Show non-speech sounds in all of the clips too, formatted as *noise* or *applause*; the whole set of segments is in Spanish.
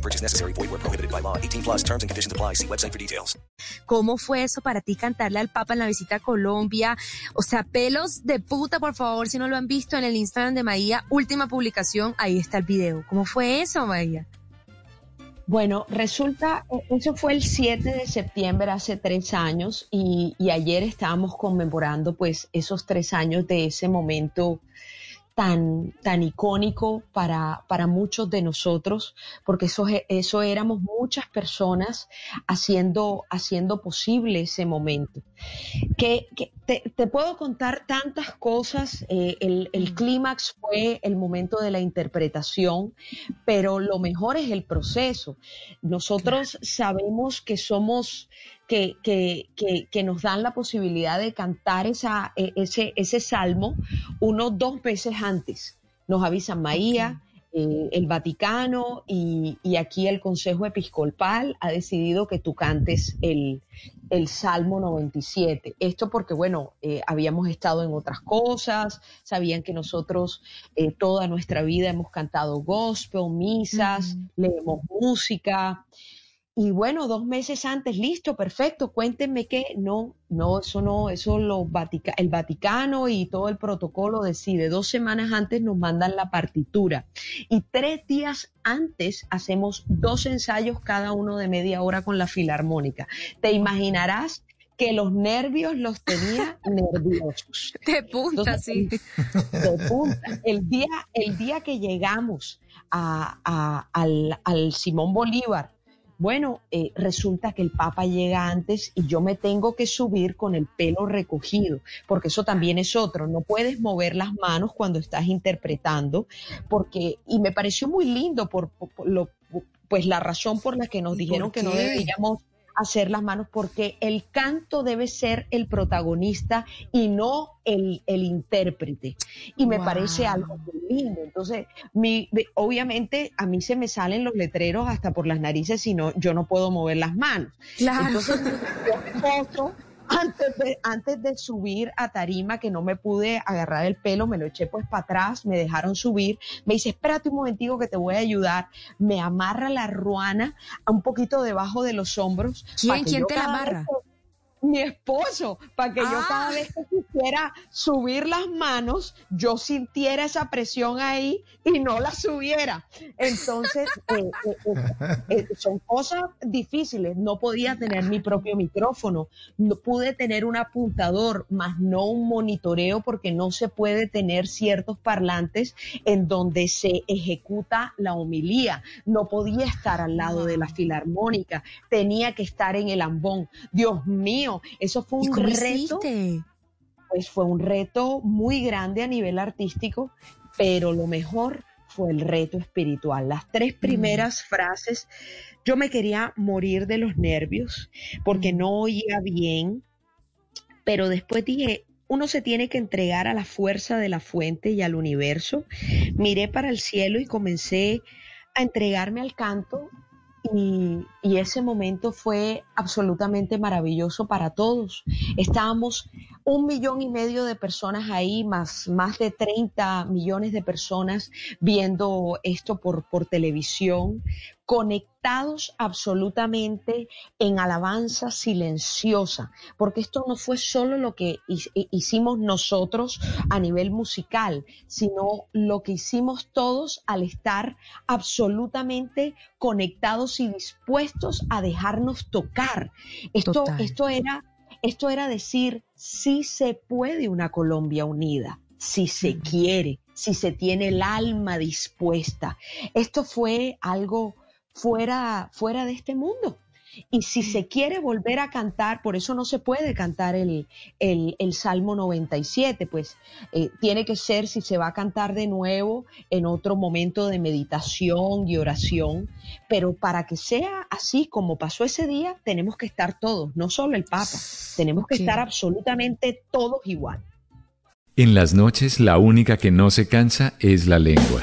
No purchase necessary. Void where prohibited by law. 18 plus terms and conditions apply. See website for details. ¿Cómo fue eso para ti cantarle al Papa en la visita a Colombia? O sea, pelos de puta, por favor, si no lo han visto en el Instagram de Maía, última publicación, ahí está el video. ¿Cómo fue eso, Maía? Bueno, resulta, eh, eso fue el 7 de septiembre hace tres años y, y ayer estábamos conmemorando pues esos tres años de ese momento tan, tan icónico para, para muchos de nosotros, porque eso, eso éramos muchas personas haciendo, haciendo posible ese momento. Que, que te, te, puedo contar tantas cosas, eh, el, el clímax fue el momento de la interpretación, pero lo mejor es el proceso. Nosotros sabemos que somos que, que, que, que, nos dan la posibilidad de cantar esa, e, ese, ese salmo unos dos veces antes. Nos avisan Maía, eh, el Vaticano y, y, aquí el Consejo Episcopal ha decidido que tú cantes el, el Salmo 97. Esto porque, bueno, eh, habíamos estado en otras cosas, sabían que nosotros eh, toda nuestra vida hemos cantado gospel, misas, leemos música. Y bueno, dos meses antes, listo, perfecto, cuéntenme qué. No, no, eso no, eso lo Vatica el Vaticano y todo el protocolo decide. Dos semanas antes nos mandan la partitura y tres días antes hacemos dos ensayos cada uno de media hora con la filarmónica. Te imaginarás que los nervios los tenía *laughs* nerviosos. De punta, Entonces, sí. De punta. El día, el día que llegamos a, a, al, al Simón Bolívar, bueno, eh, resulta que el Papa llega antes y yo me tengo que subir con el pelo recogido, porque eso también es otro. No puedes mover las manos cuando estás interpretando, porque, y me pareció muy lindo por, por, por lo, pues la razón por la que nos dijeron que no deberíamos hacer las manos porque el canto debe ser el protagonista y no el, el intérprete. Y me wow. parece algo muy lindo. Entonces, mi, obviamente a mí se me salen los letreros hasta por las narices, si no, yo no puedo mover las manos. Claro. Entonces, *laughs* yo antes de, antes de subir a tarima, que no me pude agarrar el pelo, me lo eché pues para atrás, me dejaron subir, me dice, espérate un momentico que te voy a ayudar, me amarra la ruana un poquito debajo de los hombros. ¿Quién, ¿quién te la amarra? Mi esposo, para que ah. yo cada vez que quisiera subir las manos, yo sintiera esa presión ahí y no la subiera. Entonces, *laughs* eh, eh, eh, son cosas difíciles. No podía tener mi propio micrófono, no pude tener un apuntador, más no un monitoreo, porque no se puede tener ciertos parlantes en donde se ejecuta la homilía. No podía estar al lado de la filarmónica, tenía que estar en el ambón. Dios mío eso fue un reto. Hiciste? Pues fue un reto muy grande a nivel artístico, pero lo mejor fue el reto espiritual. Las tres primeras mm. frases, yo me quería morir de los nervios porque mm. no oía bien, pero después dije, uno se tiene que entregar a la fuerza de la fuente y al universo. Miré para el cielo y comencé a entregarme al canto y, ese momento fue absolutamente maravilloso para todos. Estábamos un millón y medio de personas ahí, más, más de 30 millones de personas viendo esto por, por televisión, conectados absolutamente en alabanza silenciosa, porque esto no fue solo lo que hicimos nosotros a nivel musical, sino lo que hicimos todos al estar absolutamente conectados y dispuestos a dejarnos tocar. Esto, esto era esto era decir, si se puede una Colombia unida, si se quiere, si se tiene el alma dispuesta. Esto fue algo fuera, fuera de este mundo. Y si se quiere volver a cantar, por eso no se puede cantar el, el, Salmo 97, pues eh, tiene que ser, si se va a cantar de nuevo, en otro momento de meditación y oración. Pero para que sea así como pasó ese día, tenemos que estar todos, no solo el Papa, tenemos que estar absolutamente todos igual. En las noches la única que no se cansa es la lengua.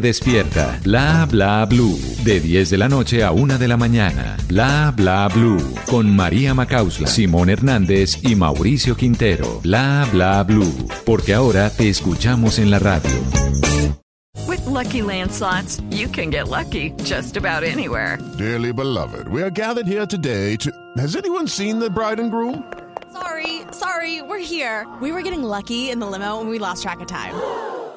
despierta. Bla Bla Blue. De 10 de la noche a 1 de la mañana. Bla Bla Blue. Con María Macausla, Simón Hernández y Mauricio Quintero. Bla Bla Blue. Porque ahora te escuchamos en la radio. With lucky landslots, you can get lucky just about anywhere. Dearly beloved, we are gathered here today to. Has anyone seen the bride and groom? Sorry, sorry, we're here. We were getting lucky in the limo and we lost track of time.